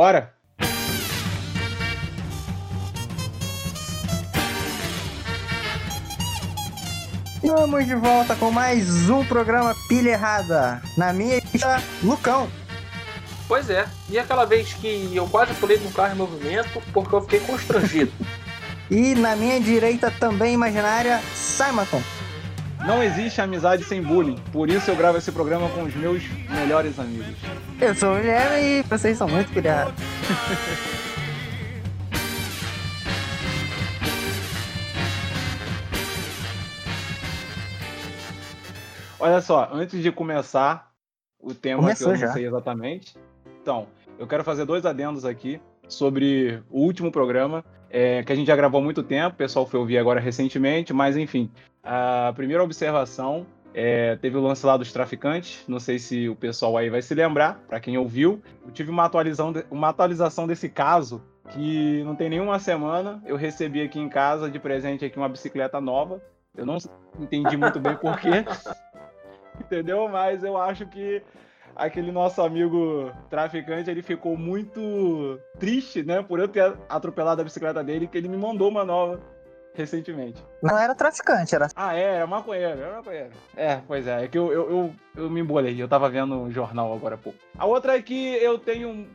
Bora! Estamos de volta com mais um programa Pilha Errada. Na minha está Lucão. Pois é. E aquela vez que eu quase pulei no carro em movimento porque eu fiquei constrangido. e na minha direita também imaginária, Simonton. Não existe amizade sem bullying, por isso eu gravo esse programa com os meus melhores amigos. Eu sou o Guilherme e vocês são muito pilhados. Olha só, antes de começar o tema Começou que eu não já. sei exatamente, então, eu quero fazer dois adendos aqui sobre o último programa, é, que a gente já gravou há muito tempo, o pessoal foi ouvir agora recentemente, mas enfim, a primeira observação é, teve o lance lá dos traficantes, não sei se o pessoal aí vai se lembrar, para quem ouviu, eu tive uma atualização, uma atualização desse caso que não tem nenhuma semana, eu recebi aqui em casa de presente aqui uma bicicleta nova, eu não entendi muito bem porquê, entendeu? Mas eu acho que aquele nosso amigo traficante, ele ficou muito triste, né, por eu ter atropelado a bicicleta dele, que ele me mandou uma nova recentemente. Não era traficante, era. Ah, é, era maconheiro, era maconheiro. É, pois é, é que eu, eu, eu, eu me embolei, eu tava vendo um jornal agora há pouco. A outra é que eu tenho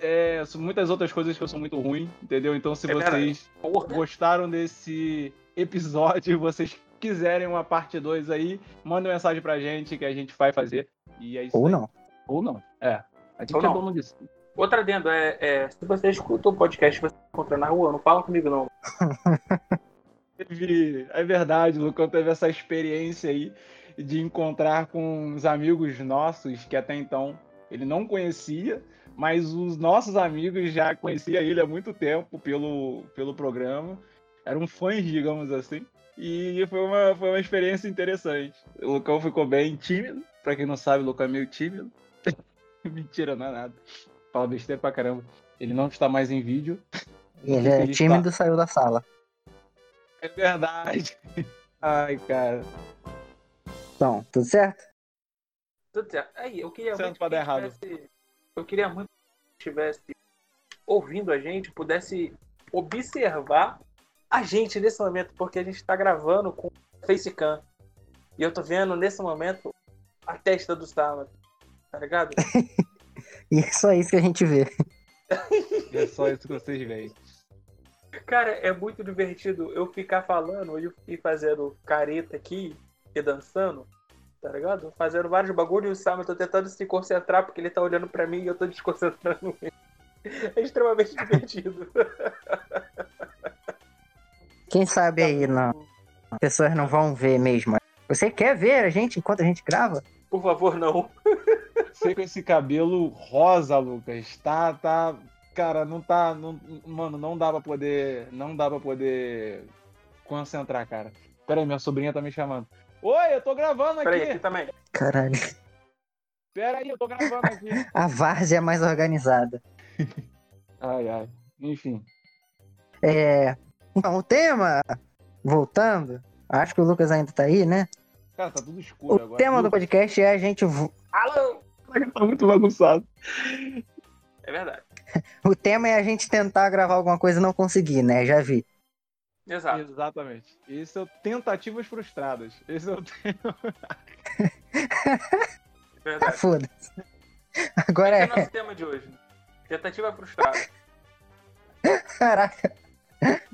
é, muitas outras coisas que eu sou muito ruim, entendeu? Então se É verdade. vocês Porra. gostaram desse episódio e vocês quiserem uma parte 2 aí, manda uma mensagem pra gente que a gente vai fazer. E é isso Ou aí. não. Ou não. É. A gente Ou é não. dono disso. Outra adendo é, é, se você escuta o podcast e você encontra na rua, não fala comigo não. Teve, é verdade, o Lucão teve essa experiência aí de encontrar com uns amigos nossos que até então ele não conhecia, mas os nossos amigos já conheciam ele há muito tempo pelo, pelo programa. Eram fãs, digamos assim. E foi uma, foi uma experiência interessante. O Lucão ficou bem tímido. Pra quem não sabe, o Lucão é meio tímido. Mentira, não é nada. Fala besteira pra caramba. Ele não está mais em vídeo. Ele é Ele tímido, saiu da sala. É verdade. Ai, cara. Então, tudo certo? Tudo certo. Aí, eu queria Certo muito que errado. tivesse- Eu queria muito que estivesse ouvindo a gente, pudesse observar a gente nesse momento, porque a gente tá gravando com facecam. E eu tô vendo nesse momento a testa do Sama. Tá ligado? E é só isso que a gente vê. É só isso que vocês veem. Cara, é muito divertido eu ficar falando e e fazendo careta aqui e dançando, tá ligado? Fazendo vários bagulhos e o Sam, eu tô tentando se concentrar porque ele tá olhando pra mim e eu tô desconcentrando ele. É extremamente divertido. Quem sabe aí, não. As pessoas não vão ver mesmo. Você quer ver a gente enquanto a gente grava? Por favor, não. Você com esse cabelo rosa, Lucas, tá, tá, cara, não tá, não, mano, não dá pra poder, não dá pra poder concentrar, cara. Pera aí, minha sobrinha tá me chamando. Oi, eu tô gravando Peraí, aqui aqui. também. Caralho. Pera aí, eu tô gravando aqui. A várzea é mais organizada. Ai, ai. Enfim. É. Então, o tema, voltando, acho que o Lucas ainda tá aí, né? Cara, tá tudo O escuro agora. tema do podcast é a gente. Alô! Tá muito bagunçado. É verdade. O tema é a gente tentar gravar alguma coisa e não conseguir, né? Já vi. Exato. Exatamente. Esse é tentativas frustradas. Esse é o Ah, Verdade. foda-se. Agora Esse é o é. nosso tema de hoje. Tentativa frustrada. Caraca.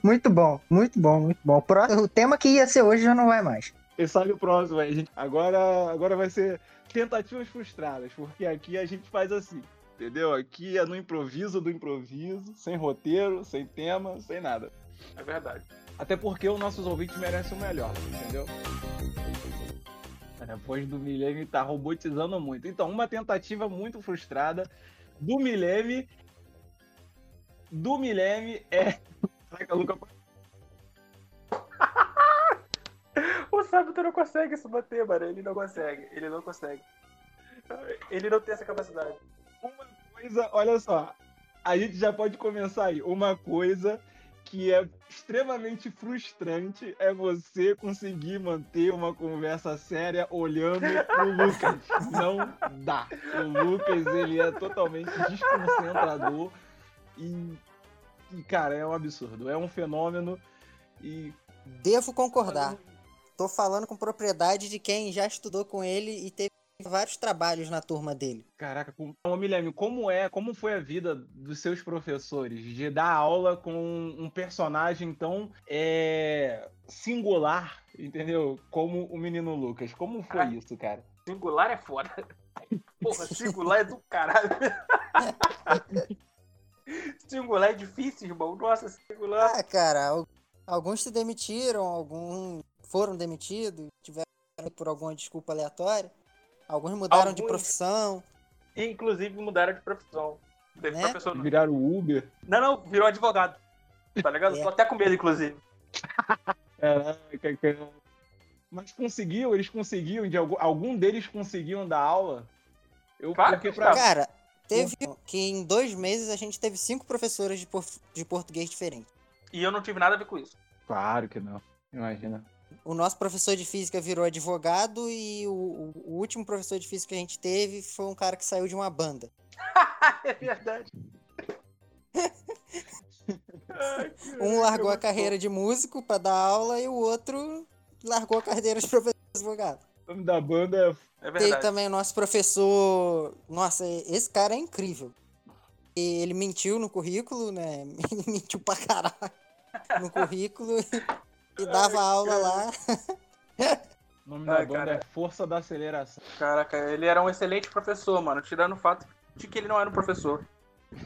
Muito bom, muito bom, muito bom. O tema que ia ser hoje já não vai mais. E sabe o próximo aí, gente. Agora, agora vai ser tentativas frustradas, porque aqui a gente faz assim, entendeu? Aqui é no improviso do improviso, sem roteiro, sem tema, sem nada. É verdade. Até porque os nossos ouvintes merecem o melhor, entendeu? Voz do Milene tá robotizando muito. Então, uma tentativa muito frustrada do Milene. Do Milene é. Caraca, Luca, O Sábio não consegue se bater, mano. Ele não consegue. Ele não consegue. Ele não tem essa capacidade. uma coisa, olha só, a gente já pode começar aí. Uma coisa que é extremamente frustrante é você conseguir manter uma conversa séria olhando pro Lucas. Não dá. O Lucas, ele é totalmente desconcentrador. E, e, cara, é um absurdo. É um fenômeno. E. Devo concordar. Tô falando com propriedade de quem já estudou com ele e teve vários trabalhos na turma dele. Caraca, ô Milene, como é, como foi a vida dos seus professores de dar aula com um personagem tão é, singular, entendeu? Como o menino Lucas. Como foi ah, isso, cara? Singular é foda. Porra, singular é do caralho. singular é difícil, irmão. Nossa, singular. Ah, cara, alguns se demitiram, alguns foram demitidos, tiveram por alguma desculpa aleatória. Alguns mudaram Alguns... de profissão. Inclusive mudaram de profissão. Teve né? professor... Viraram Uber. Não, não, virou advogado. Tá ligado? É. Tô até com medo, inclusive. Caraca, cara. Mas conseguiu, eles conseguiam, de algum, algum deles conseguiam dar aula? Eu claro que pra... Cara, teve que em dois meses a gente teve cinco professores de, por... de português diferentes. E eu não tive nada a ver com isso. Claro que não. Imagina. O nosso professor de física virou advogado e o, o, último professor de física que a gente teve foi um cara que saiu de uma banda. é verdade. Ai, um largou a carreira de músico para dar aula e o outro largou a carreira de professor de advogado. O nome da banda é Tem também o nosso professor. Nossa, esse cara é incrível. Ele mentiu no currículo, né? mentiu pra caralho no currículo e dava aula lá. O nome Ai, da banda cara. é Força da Aceleração. Caraca, ele era um excelente professor, mano. Tirando o fato de que ele não era um professor.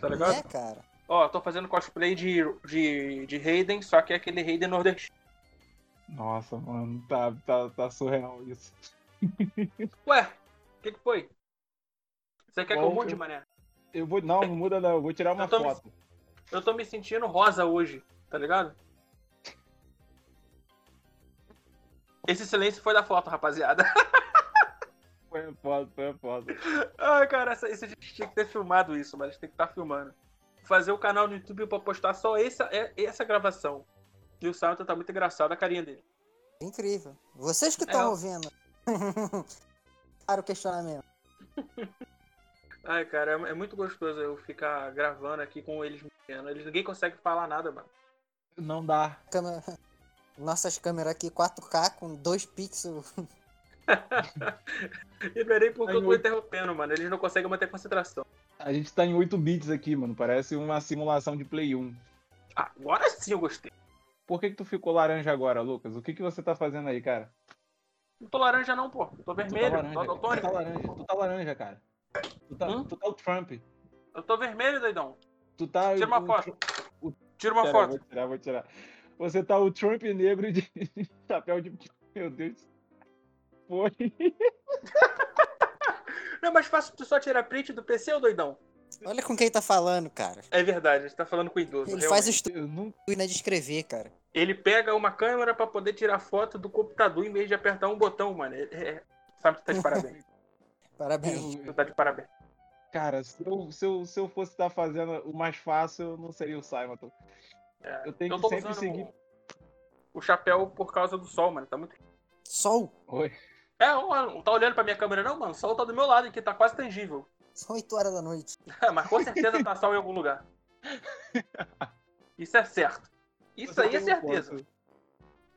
Tá ligado? É, cara. Ó, tô fazendo cosplay de, de, de Hayden, só que é aquele Hayden nordestino. Nossa, mano, tá, tá, tá surreal isso. Ué, o que, que foi? Você quer Bom, que eu mude, eu... mané? Eu vou. Não, não muda não, eu vou tirar uma eu foto. Me... Eu tô me sentindo rosa hoje, tá ligado? Esse silêncio foi da foto, rapaziada. Foi foda, foi foda. Ai, cara, essa, a gente tinha que ter filmado isso, mas a gente tem que estar tá filmando. Fazer o canal no YouTube pra postar só essa, é, essa gravação. E o Salto tá muito engraçado a carinha dele. Incrível. Vocês que estão é, ouvindo. para o questionamento. Ai, cara, é, é, muito gostoso eu ficar gravando aqui com eles. Eles, ninguém consegue falar nada, mano. Não dá. Câmera... Nossas câmeras aqui 4K com 2 pixels. e não é nem porque eu tô interrompendo, mano. Eles não conseguem manter concentração. A gente tá em 8 bits aqui, mano. Parece uma simulação de Play 1. Agora sim eu gostei. Por que, que tu ficou laranja agora, Lucas? O que, que você tá fazendo aí, cara? Não tô laranja não, pô. Tô vermelho. Tu tá laranja, tô, tô... Tu tá laranja, tu tá laranja cara. Tu tá, hum? tu tá o Trump. Eu tô vermelho, doidão. Tu tá... Tira uma o, foto. O... Tira uma Pera, foto. Vou tirar, vou tirar. Você tá o Trump negro de chapéu de. Meu Deus. Foi. Não é mais fácil tu só tirar print do PC, ou doidão? Olha com quem tá falando, cara. É verdade, a gente tá falando com o idoso. Ele realmente. faz estudo não... de escrever, cara. Ele pega uma câmera para poder tirar foto do computador em vez de apertar um botão, mano. É, é... Sabe, tu tá de parabéns. parabéns. Tu tá de parabéns. Cara, se eu, se eu, se eu fosse estar tá fazendo o mais fácil, não seria o Simon. É, eu tenho eu que sempre seguir. O chapéu por causa do sol, mano. Tá muito. Sol? Oi. É, não tá olhando pra minha câmera, não, mano. O sol tá do meu lado aqui, tá quase tangível. São 8 horas da noite. É, mas com certeza tá sol em algum lugar. Isso é certo. Isso Você aí é certeza.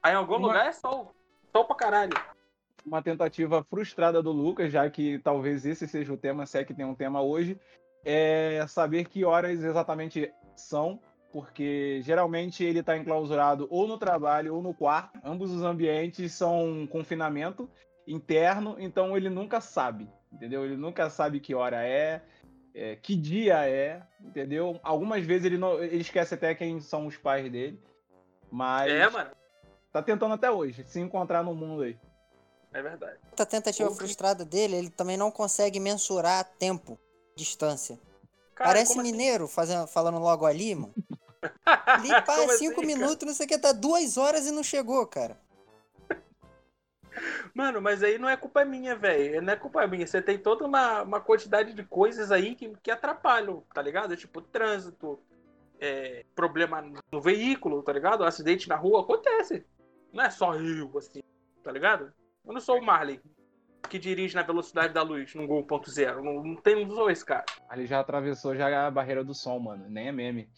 Aí em algum Uma... lugar é sol. Sol pra caralho. Uma tentativa frustrada do Lucas, já que talvez esse seja o tema, se é que tem um tema hoje, é saber que horas exatamente são porque geralmente ele está enclausurado ou no trabalho ou no quarto. Ambos os ambientes são confinamento interno, então ele nunca sabe, entendeu? Ele nunca sabe que hora é, é que dia é, entendeu? Algumas vezes ele, não, ele esquece até quem são os pais dele, mas é, mano. tá tentando até hoje se encontrar no mundo aí. É verdade. A tentativa frustrada dele, ele também não consegue mensurar tempo, distância. Cara, Parece assim? mineiro assim? fazendo, falando logo ali, mano. Ele faz cinco assim, minutos, cara? não sei o que, tá duas horas e não chegou, cara. Mano, mas aí não é culpa minha, velho. Não é culpa minha. Você tem toda uma, uma quantidade de coisas aí que, que atrapalham, tá ligado? Tipo, trânsito, é, problema no veículo, tá ligado? Acidente na rua acontece. Não é só eu, assim, tá ligado? Eu não sou o Marley, que dirige na velocidade da luz no Gol 1.0. Não, não tem um dos esse cara. Ele já atravessou já a barreira do som, mano. Nem é meme.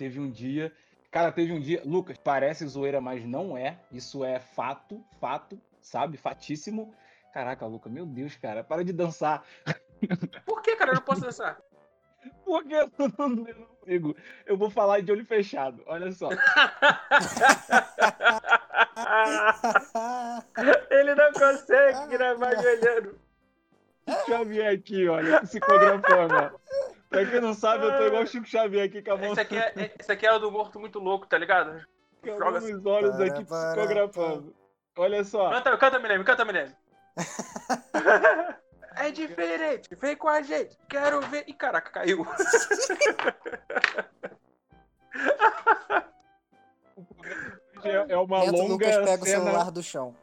Teve um dia. Cara, teve um dia. Lucas, parece zoeira, mas não é. Isso é fato, fato, sabe? Fatíssimo. Caraca, Lucas, meu Deus, cara, para de dançar. Por que, cara? Eu não posso dançar. Porque eu não, eu não consigo. Eu vou falar de olho fechado. Olha só. Ele não consegue gravar de olhando. Chico Xavier aqui, olha, psicografando. Pra quem não sabe, eu tô igual o Chico Xavier aqui com a mão, Esse aqui, é, esse aqui é o do morto muito louco, tá ligado? joga nos olhos Para, aqui, para, psicografando. Olha só. Canta, canta, Milene, canta, Milene. É diferente, vem com a gente, quero ver. Ih, caraca, caiu. É é uma Tenta o Lucas longa pega o cena. celular do chão.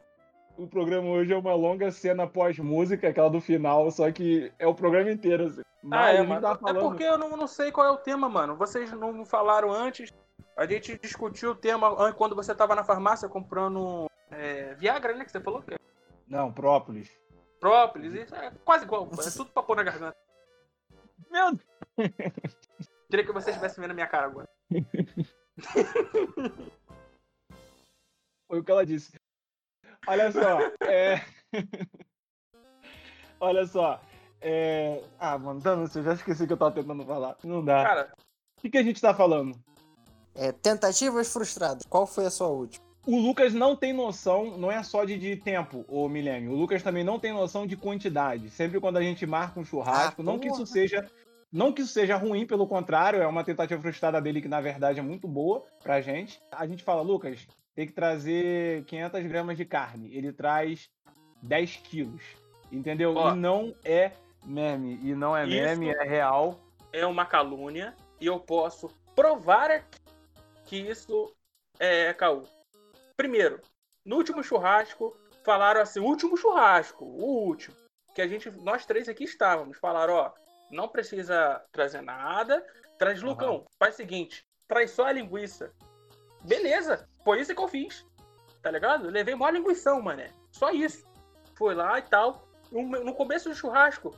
O programa hoje é uma longa cena pós-música, aquela do final, só que é o programa inteiro. Assim. Mas Ah, é, mano. tá É falando. porque eu não, não sei qual é o tema, mano. Vocês não falaram antes. A gente discutiu o tema an- quando você tava na farmácia comprando é, Viagra, né? Que você falou que é Não, própolis. própolis. Isso é quase igual. É tudo pra pôr na garganta. Meu Deus. Queria que vocês estivessem vendo a minha cara agora. Foi o que ela disse. Olha só, é... Olha só. É... Ah, mano, eu já esqueci o que eu tava tentando falar. Não dá. Cara, O que, que a gente tá falando? É, tentativas frustradas. Qual foi a sua última? O Lucas não tem noção, não é só de, de tempo, o Milênio. O Lucas também não tem noção de quantidade. Sempre quando a gente marca um churrasco, Ah, não que isso seja. Não que isso seja ruim, pelo contrário, é uma tentativa frustrada dele que na verdade é muito boa pra gente. A gente fala, Lucas, tem que trazer 500 gramas de carne. Ele traz 10 quilos. Entendeu? Ó. e não é meme. E não é meme, é real. é uma calúnia e eu posso provar aqui que isso é caô. Primeiro, no último churrasco, falaram assim, último churrasco, o último, que a gente, nós três aqui estávamos, falaram, ó, não precisa trazer nada, traz. Lucão, faz o seguinte, traz só a linguiça. Beleza, foi isso que eu fiz, tá ligado? Eu levei maior linguição, mané, só isso. Foi lá e tal, no, começo do churrasco,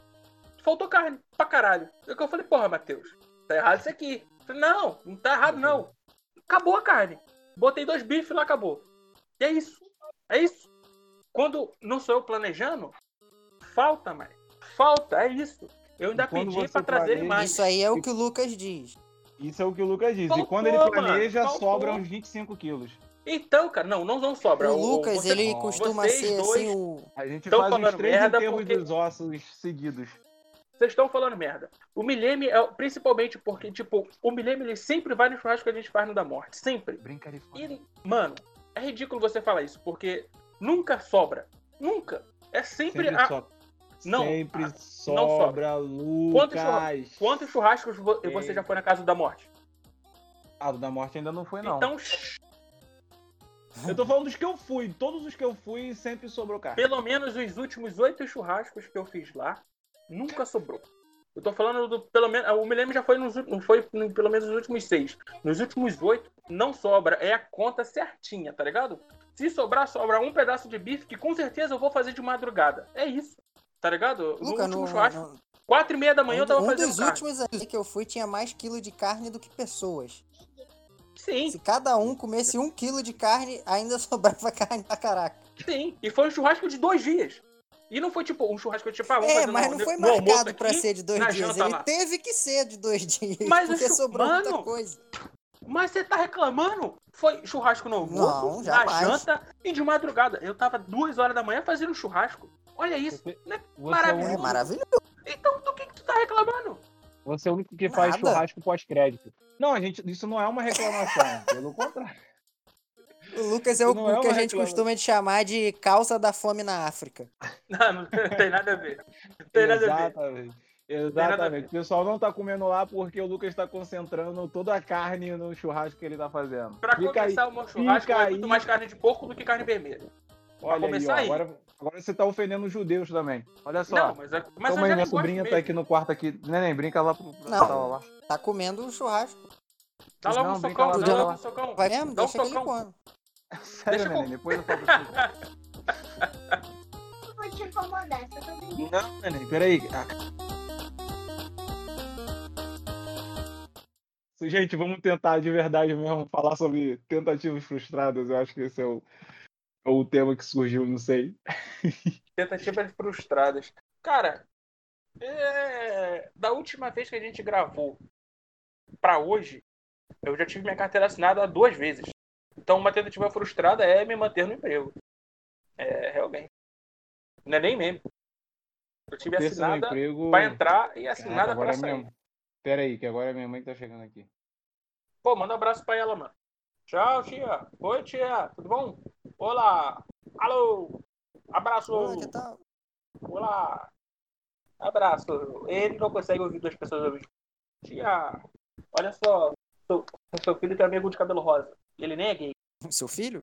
faltou carne pra caralho. Eu que eu falei, porra, Matheus, tá errado isso aqui. Eu falei, não, não tá errado não. Acabou a carne. Botei dois bifes lá, acabou. E é isso. É isso. Quando não sou eu planejando, falta, mais. Falta, é isso. Eu ainda quando pedi pra trazer mais. Isso aí é o que o Lucas diz. Isso é o que o Lucas diz. e Faltou, quando ele mano, planeja, faltou. sobra uns 25 quilos. Então, cara, não, não, não sobra. O Lucas, você- ele costuma ser dois assim o. A gente faz uns três merda enterros porque- dos ossos seguidos. Vocês estão falando merda. O Mileme é principalmente porque, tipo, o Mileme ele sempre vai no churrasco que a gente faz no da morte. Sempre. Brincadeira. E, mano, é ridículo você falar isso, porque nunca sobra. Nunca. É sempre, Sempre, a. Não, sempre a- não sobra, Quantos Lucas. Quantos churrascos vo- Sim. você já foi na casa do da morte? Ah, o da morte ainda não foi, não. Então, Eu tô falando dos que eu fui. Todos os que eu fui sempre sobrou carne. pelo menos os últimos oito churrascos que eu fiz lá, nunca sobrou. Eu tô falando do. Pelo menos. O Milênio já foi nos não foi pelo menos nos últimos seis. Nos últimos oito, não sobra. É a conta certinha, tá ligado? Se sobrar, sobra um pedaço de bife que com certeza eu vou fazer de madrugada. É isso. Tá ligado? No Lucas, último no, churrasco, no- quatro e meia da manhã eu tava um fazendo dos carne. últimos aí que eu fui tinha mais quilo de carne do que pessoas. Sim, Se cada um comesse um quilo de carne, ainda sobrava carne pra caraca. sim. E foi um churrasco de dois dias. E não foi tipo um churrasco tipo, ah, vamos É, fazer mas no- não foi no almoço marcado pra aqui, ser de dois dias. Ele lá. teve que ser de dois dias, Mas porque chu- sobrou muita Mano, coisa. Mas você tá reclamando? Foi churrasco no almoço, Não, na janta e de madrugada. Eu tava duas horas da manhã fazendo churrasco. Olha isso. Você- Né? É, Maravilhoso. É maravilhoso. Então do que, que tu tá reclamando? você é o único que faz Nada. churrasco pós-crédito. Não, a gente, isso não é uma reclamação. pelo contrário. O Lucas é o, é o que a gente costuma de chamar de calça da fome na África. Não, não tem nada a ver. Não tem nada a ver. Exatamente. Exatamente. O pessoal não tá comendo lá porque o Lucas tá concentrando toda a carne no churrasco que ele tá fazendo. Pra Fica aí. começar o meu churrasco, é muito aí. mais carne de porco do que carne vermelha. Olha aí, ó, começar aí. agora, agora você tá ofendendo os judeus também. Olha só. Não, mas, é- mas Toma aí, minha sobrinha tá aqui no quarto aqui. Neném, brinca lá pro Não. sala lá. Tá comendo um churrasco. Dá logo Não, um socão, lá, dá não. logo um socão. Vai mesmo? Dá um Deixa ele socão. come. Sério, Deixa neném, depois eu falo você. Vou te contar modesta. Não, neném, peraí. Gente, vamos tentar de verdade mesmo falar sobre tentativas frustradas. Eu acho que esse é o, é o tema que surgiu, não sei. Tentativas frustradas. Cara, é... da última vez que a gente gravou para hoje, eu já tive minha carteira assinada duas vezes. Então, uma tentativa frustrada é me manter no emprego. É, realmente. Não é nem meme. Eu tive assinada emprego... pra entrar e assinada Caraca, pra sair. Minha... Pera aí, que agora é minha mãe tá chegando aqui. Pô, manda um abraço pra ela, mano. Tchau, tia. Oi, tia. Tudo bom? Olá. Alô. Abraço. Oi, tá... Olá. Abraço. Ele não consegue ouvir duas pessoas ouvir. Tia, olha só. Seu, seu filho tem amigo de cabelo rosa. Ele nem é gay. Seu filho?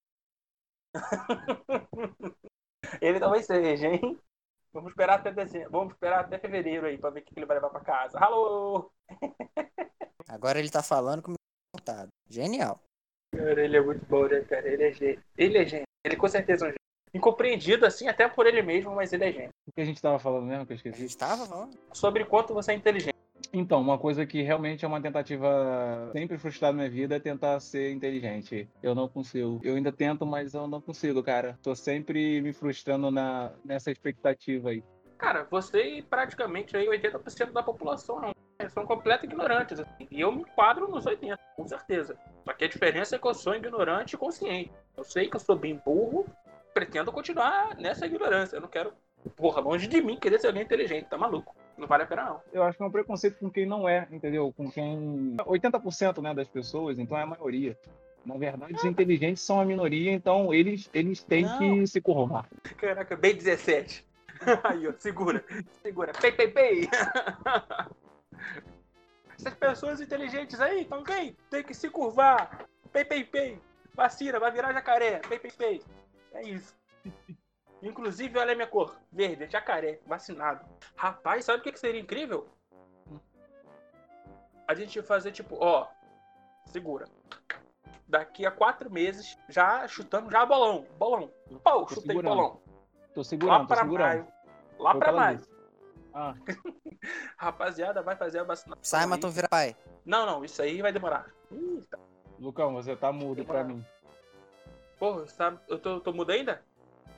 ele talvez seja, hein? Vamos esperar até dezembro. Vamos esperar até fevereiro aí pra ver o que ele vai levar pra casa. Alô! Agora ele tá falando com o meu Genial. Cara, ele é muito bom, né, cara? Ele é gênio. Ele é gênio. Ele com certeza é um gênio. Incompreendido, assim, até por ele mesmo, mas ele é gênio. O que a gente tava falando mesmo, que eu esqueci? A gente tava falando? Sobre quanto você é inteligente. Então, uma coisa que realmente é uma tentativa sempre frustrada na minha vida é tentar ser inteligente. Eu não consigo. Eu ainda tento, mas eu não consigo, cara. Tô sempre me frustrando na, nessa expectativa aí. Cara, você e praticamente aí 80% da população são completos ignorantes. Assim. E eu me enquadro nos 80, com certeza. Só que a diferença é que eu sou ignorante e consciente. Eu sei que eu sou bem burro, pretendo continuar nessa ignorância. Eu não quero, porra, longe de mim querer ser alguém inteligente, tá maluco? Não vale a pena, não. Eu acho que é um preconceito com quem não é, entendeu? Com quem. 80% né, das pessoas, então é a maioria. Na verdade, os inteligentes são a minoria, então eles, eles têm não. que se curvar. Caraca, bem 17. Aí, ó, segura. Segura. Pei, pei, pei. Essas pessoas inteligentes aí, então quem? Tem que se curvar. Pei, pei, pei. Vacina, vai virar jacaré. Pei, pei, pei. É isso. Inclusive, olha a minha cor. Verde, jacaré, vacinado. Rapaz, sabe o que, que seria incrível? A gente fazer tipo, ó. Segura. Daqui a quatro meses, já chutando já bolão. Bolão. Pau, tô chutei segurando. bolão. Tô segurando, lá pra segurando. maio. Lá Foi pra maio. Ah. Rapaziada, vai fazer a vacinação. Sai, Matou vira pai. Não, não, isso aí vai demorar. Eita. Lucão, você tá mudo pra mim. Porra, sabe, eu tô, tô mudo ainda?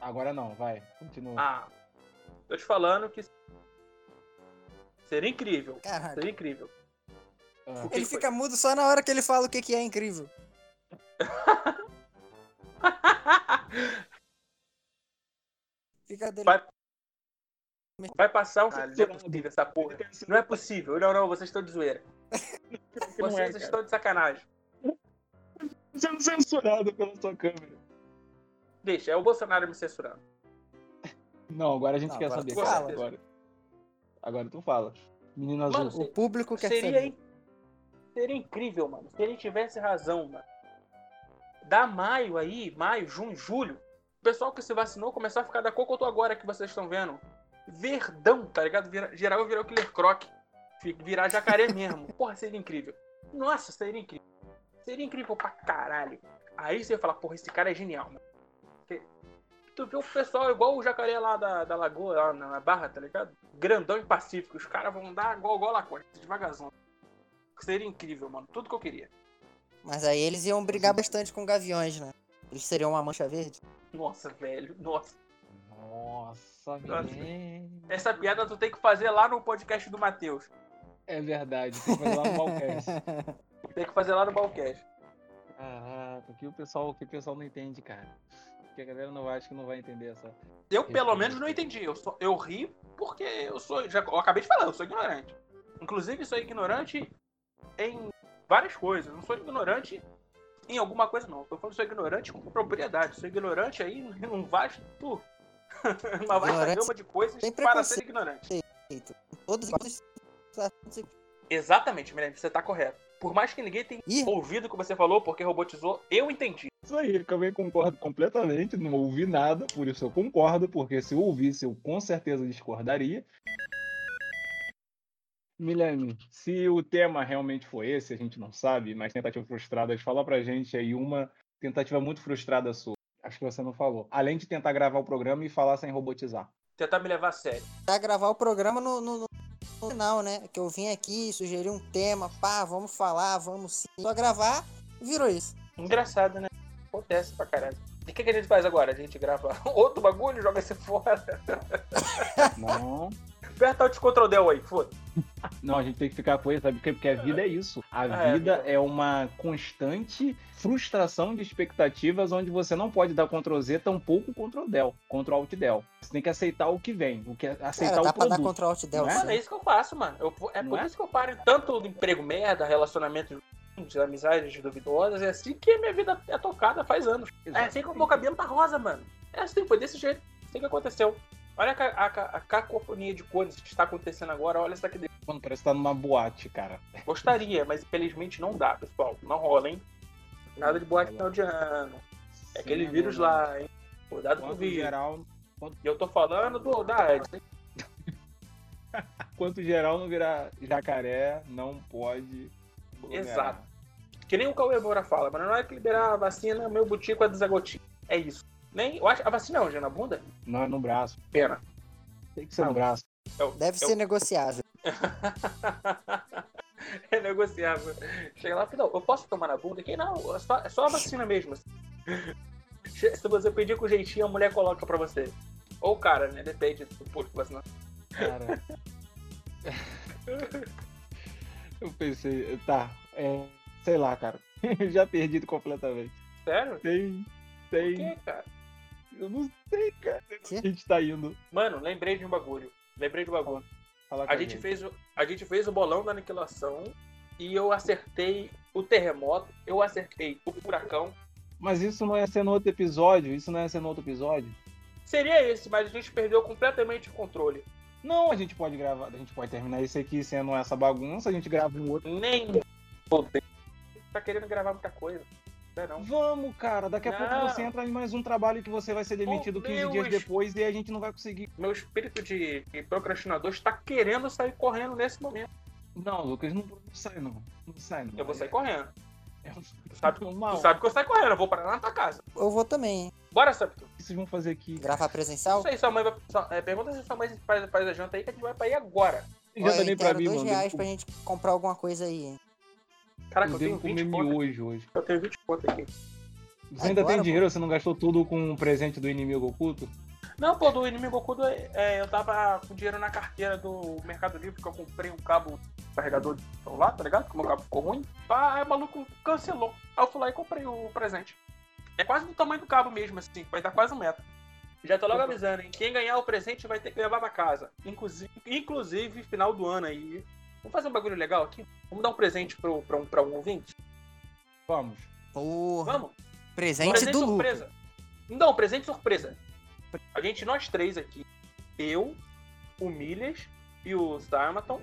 Agora não, vai, continua. Ah, tô te falando que seria incrível. Caralho. Seria incrível. Ah. Ele fica mudo só na hora que ele fala o que, que é incrível. fica dele. Vai, vai passar um ah, não é possível essa porra. Não é possível. Não, não, vocês estão de zoeira. vocês é, estão de sacanagem. Sendo censurado pela sua câmera. Deixa, é o Bolsonaro me censurando. Não, agora a gente não, quer saber. Fala, agora. agora tu fala. Menino azul. Mano, o público quer seria, saber. Seria incrível, mano. Se ele tivesse razão, mano. Da maio aí, maio, junho, julho, o pessoal que se vacinou começou a ficar da cor que eu tô agora que vocês estão vendo. Verdão, tá ligado? Vira, geral virar o Killer Croc. Virar jacaré mesmo. Porra, seria incrível. Nossa, seria incrível. Seria incrível pra caralho. Aí você ia falar, porra, esse cara é genial, mano tu vê o pessoal igual o jacaré lá da, da lagoa, lá na barra, tá ligado? Grandão e pacífico. Os caras vão dar igual, igual a costa, devagarzão. Seria incrível, mano. Tudo que eu queria. Mas aí eles iam brigar bastante com gaviões, né? Eles seriam uma mancha verde. Nossa, velho. Nossa. Nossa, velho. Essa piada tu tem que fazer lá no podcast do Matheus. É verdade, tem que fazer lá no Balcast. tem que fazer lá no Balcast. Caraca, que o pessoal, que o pessoal não entende, cara porque a galera não acha que não vai entender essa. Eu, pelo menos, não entendi. Eu, sou, eu ri porque eu sou. Já, eu acabei de falar, eu sou ignorante. Inclusive, sou ignorante em várias coisas. Não sou ignorante em alguma coisa, não. Eu falando sou ignorante com propriedade. Sou ignorante aí num vasto. uma vasta gama de coisas para ser ignorante. Todos Exatamente, Miranda, você tá correto. Por mais que ninguém tenha Ih. ouvido o que você falou, porque robotizou, eu entendi. Isso aí, eu também concordo completamente, não ouvi nada, por isso eu concordo, porque se eu ouvisse, eu com certeza discordaria. Milene, se o tema realmente foi esse, a gente não sabe, mas tentativa frustrada, fala pra gente aí uma tentativa muito frustrada sua. Acho que você não falou. Além de tentar gravar o programa e falar sem robotizar. tentar me levar a sério. Pra gravar o programa no, no final, né? Que eu vim aqui, sugeri um tema, pá, vamos falar, vamos sim. Só gravar, virou isso. Engraçado, né? Acontece pra caralho. E o que, que a gente faz agora? A gente grava outro bagulho e joga esse fora. Não. Aperta o Ctrl Del aí, foda. Não, a gente tem que ficar com ele, sabe por quê? Porque a vida é isso. A É, vida é. é uma constante frustração de expectativas onde você não pode dar Ctrl Z, tampouco Ctrl Del, Ctrl Alt Del. Você tem que aceitar o que vem, o que aceitar Cara, dá o pra dar produto. Ctrl Alt Del Não é? sim. Mano, é isso que eu faço, mano. Eu- é Não por é? isso que eu paro em tanto emprego merda, relacionamentos ruins, amizades duvidosas. É assim que a minha vida é tocada faz anos. É assim que o meu cabelo tá rosa, mano. É assim, foi desse jeito. Assim que aconteceu. Olha a, a, a cacofonia de cores que está acontecendo agora. Olha daqui dentro. Mano, parece que tá numa boate, cara. Gostaria, mas infelizmente não dá, pessoal. Não rola, hein? Nada de boate final de ano. É aquele Sim, vírus mano. lá, hein? Cuidado com o Quanto vírus. geral, E eu tô falando do da AIDS. quanto geral não virar jacaré, não pode. Exato. Que nem o Cauê Moura fala, mas na hora que liberar a vacina, meu butico é desagotinho. É isso. Nem, eu acho, a vacina é onde? É na bunda? Não, é no braço. Pena. Tem que ser no Ah. braço. Eu, Deve eu- ser negociável. é negociável. Chega lá e fala, não, eu posso tomar na bunda? Aqui não, é só, é só a vacina mesmo. Che- Se você pedir com jeitinho, a mulher coloca pra você. Ou o cara, né? Depende do posto de vacinação. Cara. Eu pensei, tá, é, sei lá, cara. Já perdido completamente. Sério? Tem, Por tem, quê, cara? Eu não sei, cara. Quê? A gente tá indo. Mano, lembrei de um bagulho. Lembrei de um bagulho. Falar com A gente, fez, o- a gente fez o bolão da aniquilação e eu acertei o terremoto, eu acertei o furacão. Mas isso não ia ser no outro episódio? Isso não ia ser no outro episódio? Seria esse, mas a gente perdeu completamente o controle. Não, a gente pode gravar, a gente pode terminar isso aqui sendo essa bagunça, a gente grava um outro. Nem poder. Tá querendo gravar muita coisa. Não é não. Vamos, cara, daqui a Não. pouco você entra em mais um trabalho que você vai ser demitido Oh, 15 Deus. dias depois e a gente não vai conseguir. Meu espírito de, de procrastinador está querendo sair correndo nesse momento. Não, Lucas, não, não sai não. Não sai não. Eu vou sair correndo. É um- Tu sabe, tu sabe que eu saio correndo, eu vou parar lá na tua casa. Eu vou também, hein? Bora, Sapto. O que vocês vão fazer aqui? Gravar presencial? Isso aí, sua mãe vai. sua- é, pergunta se sua mãe faz, faz a janta aí que a gente vai pra ir agora. Já Olha, tá eu nem pra mim, dois mano. reais pra gente comprar alguma coisa aí, hein? Caraca, eu eu tenho devo comer 20 conto. hoje. Eu tenho 20 conto aqui. Você ainda Agora, tem dinheiro? Você não gastou tudo com o presente do inimigo oculto? Não, pô, do inimigo oculto, é, eu tava com dinheiro na carteira do Mercado Livre, que eu comprei um cabo carregador de celular, tá ligado? Que o meu cabo ficou ruim. Ah, aí o maluco cancelou. Aí eu fui lá e comprei o presente. É quase do tamanho do cabo mesmo, assim, vai dar quase um metro. Já tô logo avisando, hein? Quem ganhar o presente vai ter que levar pra casa. Inclusive, inclusive final do ano aí. Vamos fazer um bagulho legal aqui? Vamos dar um presente pro, pra, um, pra um ouvinte? Vamos. Porra. Vamos? Presente, presente do surpresa. Não, presente surpresa. A gente, nós três aqui, eu, o Milhas e o Sarmaton,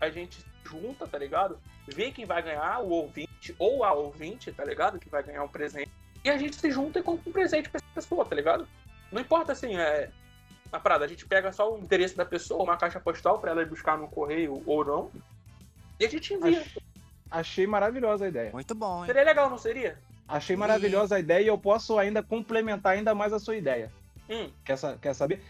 a gente junta, tá ligado? Vê quem vai ganhar, o ouvinte ou a ouvinte, tá ligado? Que vai ganhar um presente. E a gente se junta e compra um presente pra essa pessoa, tá ligado? Não importa assim, é. A parada, a gente pega só o interesse da pessoa, uma caixa postal pra ela ir buscar no correio ou não. E a gente envia. Ach- Achei maravilhosa a ideia. Muito bom, hein? Seria legal, não seria? Achei maravilhosa a ideia e eu posso ainda complementar ainda mais a sua ideia. Hum, Quer, quer saber?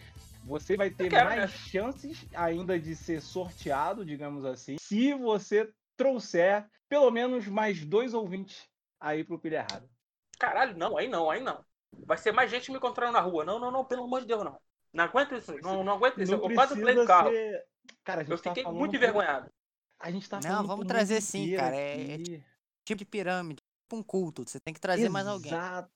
Você vai ter quero, mais né? chances ainda de ser sorteado, digamos assim, se você trouxer pelo menos mais dois ouvintes aí pro pilha errado. Caralho, não, aí não, aí não. Vai ser mais gente me encontrando na rua. Não, não, não, pelo amor de Deus, não. Não aguento isso, não, não aguento isso. Não eu quase pulei do carro. ser... Cara, Eu tá fiquei muito envergonhado. A gente tá Não, vamos trazer sim, cara, é- aqui. Tipo de pirâmide. Tipo um culto. Você tem que trazer mais alguém. Exato.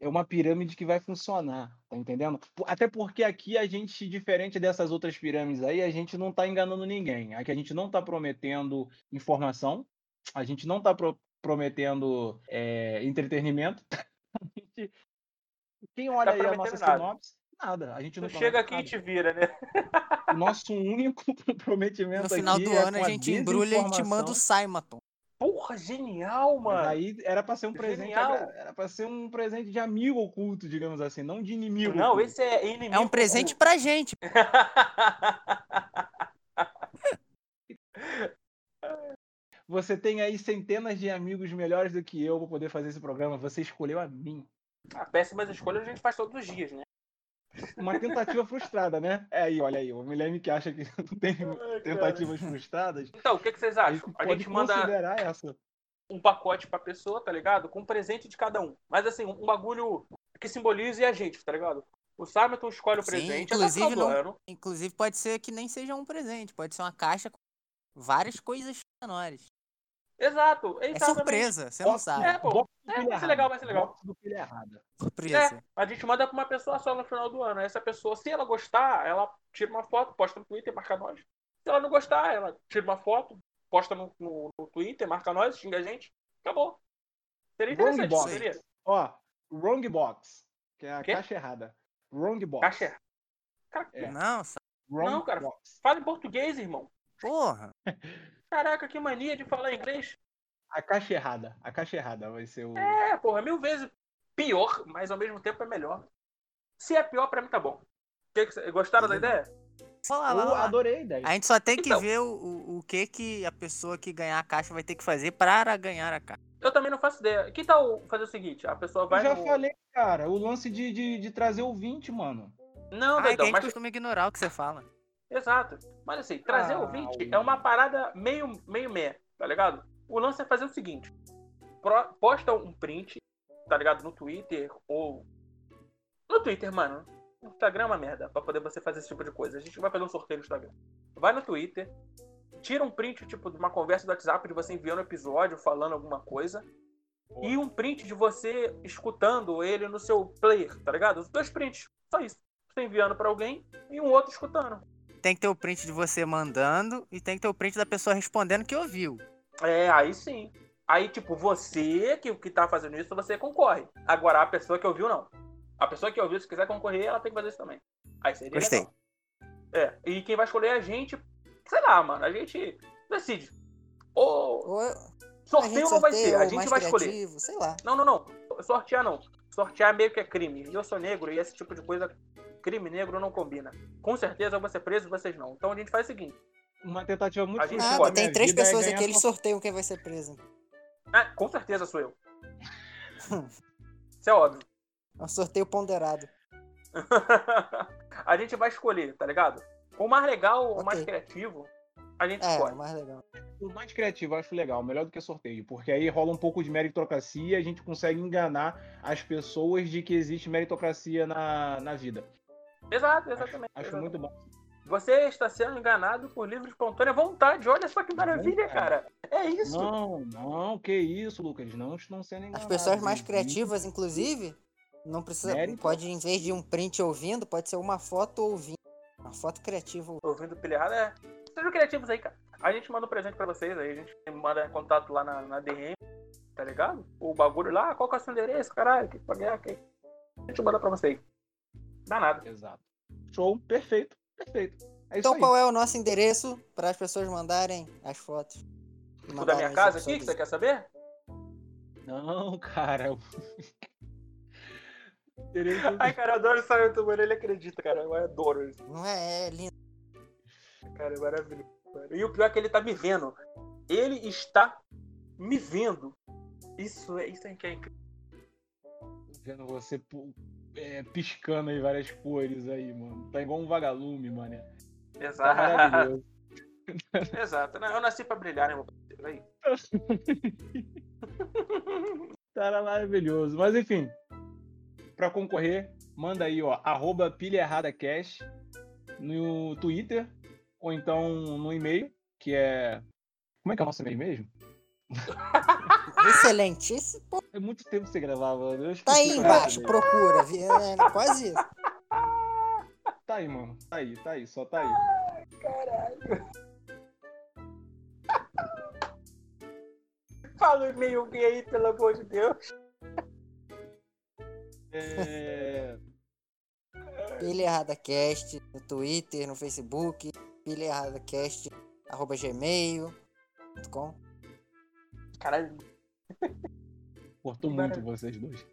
É uma pirâmide que vai funcionar, tá entendendo? Até porque aqui a gente, diferente dessas outras pirâmides aí, a gente não tá enganando ninguém. Aqui a gente não tá prometendo informação, a gente não tá pro- prometendo é, entretenimento. A gente- Quem olha aí a nossa nada. sinopse, nada. A gente não Tu chega aqui e nada. te vira, né? O nosso único prometimento No final aqui do é ano a gente embrulha e te manda o. Simaton. Porra, genial, Mas mano. aí era pra ser um presente, Genial. agra- era para ser um presente de amigo oculto, digamos assim, não de inimigo. Não, oculto. esse é inimigo. É um presente pra gente. Você tem aí centenas de amigos melhores do que eu pra poder fazer esse programa. Você escolheu a mim. Ah, péssimas escolhas a gente faz todos os dias, né? Uma tentativa frustrada, né? É aí, olha aí, o Guilherme que acha que não tem Ai, tentativas cara. frustradas. Então, o que, que vocês acham? A, a gente manda essa. um pacote pra pessoa, tá ligado? Com um presente de cada um. Mas assim, um bagulho que simbolize a gente, tá ligado? O Simon escolhe o presente. Sim, inclusive, não, inclusive pode ser que nem seja um presente, pode ser uma caixa com várias coisas menores. Exato. É surpresa, você não sabe. É, pô. É, vai ser legal, vai ser legal. do filho errado. Surpresa. É, a gente manda pra uma pessoa só no final do ano. Essa pessoa, se ela gostar, ela tira uma foto, posta no Twitter, marca nós. Se ela não gostar, ela tira uma foto, posta no, no, no Twitter, marca nós, xinga a gente. Acabou. Seria interessante, wrong box. seria. Ó, wrong box, que é a Quê? caixa errada. Wrong box. Caixa errada. Cara, é. Não, wrong não, cara. Box. Fala em português, irmão. Porra. Caraca, que mania de falar inglês. A caixa errada. A caixa errada vai ser o. É, porra, mil vezes pior, mas ao mesmo tempo é melhor. Se é pior, pra mim tá bom. Que que, gostaram da ideia? Lá, lá, Eu adorei a ideia. A gente só tem que então, ver o, o, o, que, que a pessoa que ganhar a caixa vai ter que fazer para ganhar a caixa. Eu também não faço ideia. Que tal fazer o seguinte? A pessoa vai. Eu já no... falei, cara, o lance de, de, de trazer o 20, mano. Não, ah, Dedão, mas. costuma ignorar o que você fala. Exato. Mas assim, trazer ah, ouvinte é uma parada meio, meio meh, tá ligado? O lance é fazer o seguinte: posta um print, tá ligado? No Twitter ou. No Twitter, mano. No Instagram é uma merda pra poder você fazer esse tipo de coisa. A gente vai fazer um sorteio no Instagram. Vai no Twitter, tira um print, tipo, de uma conversa do WhatsApp de você enviando um episódio falando alguma coisa. E um print de você escutando ele no seu player, tá ligado? Os dois prints. Só isso. Você enviando para alguém e um outro escutando tem que ter o print de você mandando e tem que ter o print da pessoa respondendo que ouviu. É, aí sim. Aí, tipo, você que, que tá fazendo isso, você concorre. Agora, a pessoa que ouviu, não. A pessoa que ouviu, se quiser concorrer, ela tem que fazer isso também. Aí seria Gostei. Legal. É, e quem vai escolher é a gente, sei lá, mano, a gente decide. Ou. ou sorteio não vai ser, a gente vai escolher. Sei lá. Não, não, não. Sortear não. Sortear meio que é crime. E eu sou negro e esse tipo de coisa crime negro não combina. Com certeza eu vou ser preso, vocês não. Então a gente faz o seguinte. Uma tentativa muito gente Nada, tem três pessoas aqui, eles sorteiam quem vai ser preso. É, com certeza sou eu. Isso é óbvio. É um sorteio ponderado. a gente vai escolher, tá ligado? O mais legal, okay. o mais criativo, a gente é, escolhe. O mais legal. O mais criativo eu acho legal, melhor do que sorteio, porque aí rola um pouco de meritocracia e a gente consegue enganar as pessoas de que existe meritocracia na, na vida. Exato, exatamente. Acho, acho exatamente. muito bom. Você está sendo enganado por livre espontânea vontade. Olha só que maravilha, cara. É isso. Não, não, que isso, Lucas. Não estão sendo enganados. As pessoas mais criativas, inclusive, não precisa. Mérito. Pode, em vez de um print ouvindo, pode ser uma foto ouvindo. Uma foto criativa. Ouvindo pilhado, é. Sejam criativos aí, cara. A gente manda um presente pra vocês aí. A gente manda contato lá na, na DM, tá ligado? O bagulho lá, qual que é o seu endereço, caralho? Que pagar, que... A gente manda pra vocês. Dá nada. Exato. Show, perfeito, perfeito. É então qual é o nosso endereço para as pessoas mandarem as fotos? O da minha casa aqui, que você quer saber? Não, cara. Ai, cara, eu adoro esse youtuber, ele acredita, cara. Eu adoro isso. Não é, é lindo. Cara, é maravilhoso. E o pior é que ele tá me vendo. Ele está me vendo. Isso é, isso é incrível. Vendo você é, piscando aí várias cores aí, mano. Tá igual um vagalume, mano. Exato. Tá maravilhoso. Exato. Eu nasci pra brilhar, né, meu parceiro? Aí. tá maravilhoso. Mas enfim, pra concorrer, manda aí, ó, arroba pilha errada cash no Twitter ou então no e-mail, que é. Como é que é o nosso e-mail mesmo? Excelente. É muito tempo que você gravava. tá aí embaixo, procura. É, quase isso. Tá aí, mano. Tá aí, tá aí, só tá aí. Ai, caralho. Fala o e-mail aí, pelo amor de Deus. É. Pilha Errada Cast no Twitter, no Facebook, pilha errada cast, arroba gmail.com. Caralho. Cortou que muito vocês dois.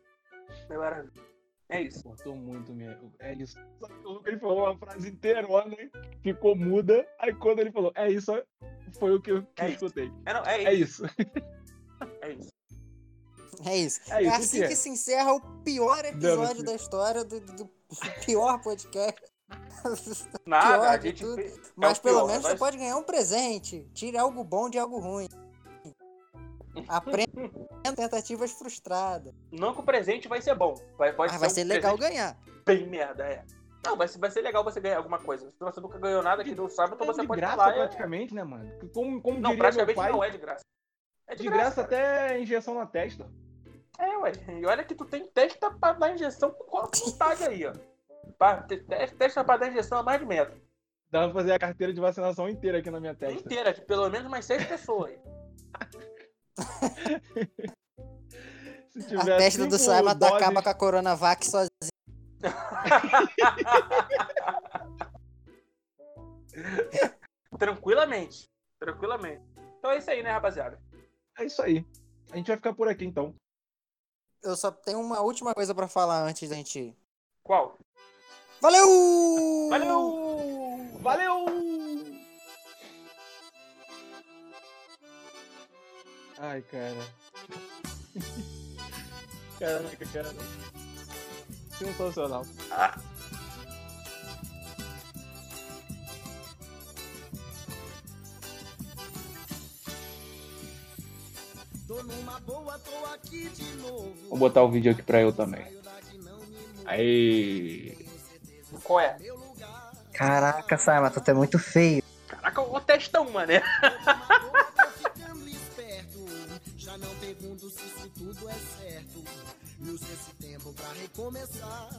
É maravilha. É isso. Cortou muito mesmo. É isso. Ele falou uma frase inteira, né? ficou muda. Aí quando ele falou, é isso, foi o que eu, que é eu escutei. É, não, é, é isso. É isso. É isso. É É, isso, assim o que que é? se encerra o pior episódio da história do, do- do pior podcast. Nada, Pior a gente tudo. fez- é Mas o pelo pior, menos nós- você pode ganhar um presente. Tire algo bom de algo ruim. Aprenda tentativas frustradas. Não que o presente vai ser bom. Vai, pode Mas vai um ser legal ganhar. Bem merda, é. Não, vai ser, vai ser legal você ganhar alguma coisa. Se você nunca ganhou nada aqui no sábado, então É você de pode graça falar. é- praticamente, né, mano? Como, como Não, praticamente pai, não é de graça. É de, de graça cara. até injeção na testa. É, ué. E olha que tu tem testa pra dar injeção com vontade aí, ó. Pra, te- te- testa pra dar injeção a mais de metro. Dá pra fazer a carteira de vacinação inteira aqui na minha testa. Inteira, de pelo menos mais seis pessoas A tiver testa do Simon doses- acaba com a Coronavac sozinho. Tranquilamente. Tranquilamente. Então é isso aí, né, rapaziada? É isso aí. A gente vai ficar por aqui então. Eu só tenho uma última coisa pra falar antes da gente. Qual? Valeu! Valeu! Valeu! Ai, cara. Caraca, cara. Sensacional. Tô numa boa, tô aqui de novo. Vou botar o vídeo aqui pra eu também. Aí. Qual é? Caraca, Simon, tu é muito feio. Caraca, o testão, mané. se isso tudo é certo. E esse tempo pra recomeçar.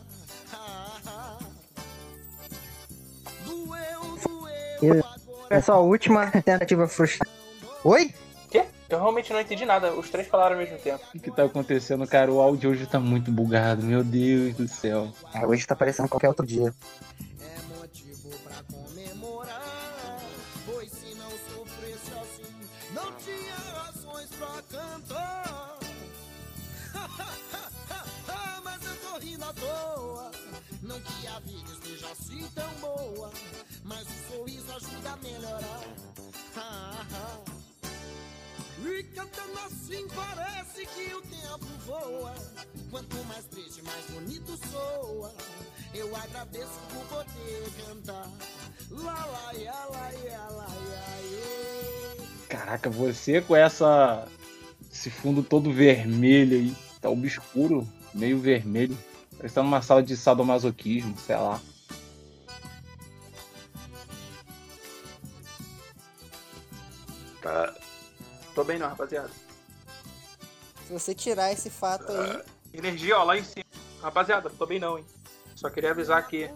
Ah, ah. Doeu, doeu. Eu- Agora É só a última tentativa frustrada. Oi? Quê? Eu realmente não entendi nada. Os três falaram ao mesmo tempo. O que tá acontecendo, cara? O áudio hoje tá muito bugado, meu Deus do céu. Ah, hoje tá parecendo qualquer outro dia. Tão boa. Mas o sorriso ajuda a melhorar. E cantando assim parece que o tempo voa. Quanto mais triste, mais bonito soa. Eu agradeço por poder cantar. Lá, lá, ia, lá, ia, lá, ia. Caraca, você com essa. Esse fundo todo vermelho aí. Tá obscuro, meio vermelho. Parece que tá numa sala de sadomasoquismo, sei lá. Bem não, rapaziada. Se você tirar esse fato aí, Energia, ó, lá em cima. Rapaziada, tô bem não, hein. Só queria avisar tô aqui é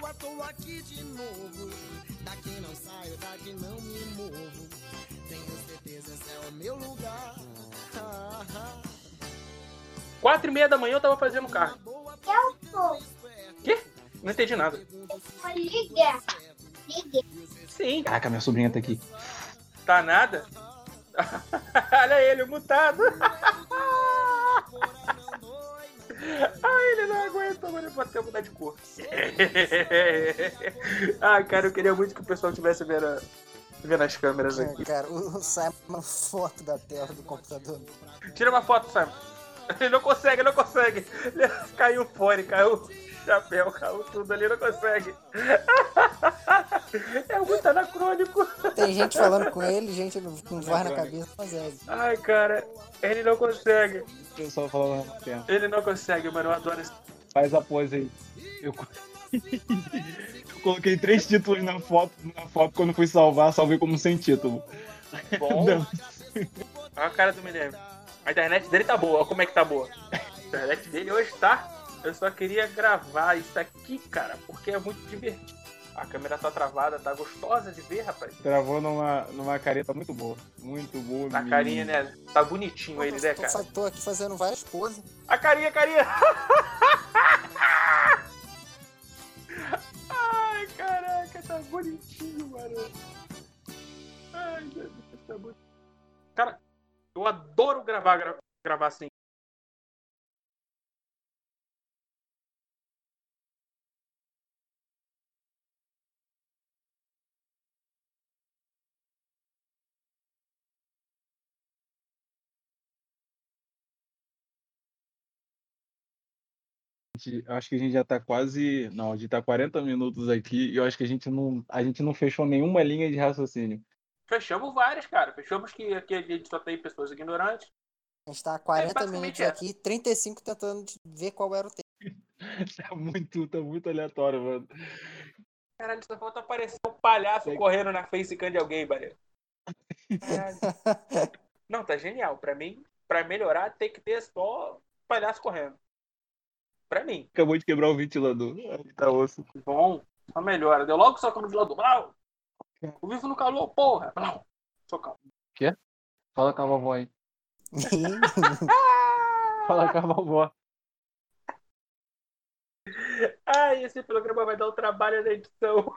quatro e meia da manhã eu tava fazendo carro. Eu sou. Quê? Não entendi nada. Liga. Liga. Sim, Caraca, minha sobrinha tá aqui. tá nada. Olha ele, mutado. Ai, ele não aguenta, mano. Ele bateu mudar de cor. Ai, cara, eu queria muito que o pessoal tivesse vendo, vendo as câmeras aqui. é, cara, o Simon uma foto da tela do computador. Tira uma foto, Simon. Ele não consegue, ele não consegue. Ele- Caiu o fone, caiu o chapéu, caiu tudo ali, não consegue. É muito anacrônico. Tem gente falando com ele, gente com voz na cabeça, mas é. Ai, cara, ele não consegue. O pessoal falando ao mesmo tempo. Ele não consegue, mano. Eu adoro esse. Faz a pose aí. Eu, Eu coloquei três títulos na foto, na foto quando fui salvar, salvei como sem título. Bom. Não. Olha a cara do Minerva. A internet dele tá boa, olha como é que tá boa. A internet dele hoje tá. Eu só queria gravar isso aqui, cara, porque é muito divertido. A câmera tá travada, tá gostosa de ver, rapaz. Travou numa, numa careta muito boa. Muito boa. Na menino. carinha, né? Tá bonitinho ele, né, tô, cara? fa- tô aqui fazendo várias poses. A carinha, a carinha! Ai, caraca, tá bonitinho, mano. Ai, meu Deus, tá bonito. Cara, eu adoro gravar, gra- gravar assim. Gente, acho que a gente já tá quase. Não, a gente tá 40 minutos aqui e eu acho que a gente não, a gente não fechou nenhuma linha de raciocínio. Fechamos várias, cara. Fechamos que aqui a gente só tem pessoas ignorantes. A gente tá há 40 basicamente minutos aqui, 35 tentando ver qual era o tema. Tá muito, tá muito aleatório, mano. Caralho, só falta aparecer um palhaço Sei. correndo na facecam de alguém. Caralho. Não, tá genial. Pra mim, pra melhorar, tem que ter só palhaço correndo. Pra mim. Acabou de quebrar o ventilador. Aí tá osso. Bom, só melhora. Deu logo soco no ventilador. Blau! O vivo no calor, porra! Blau! Socão. Fala com a vovó aí. Fala com a vovó. Ai, esse programa vai dar um trabalho na edição.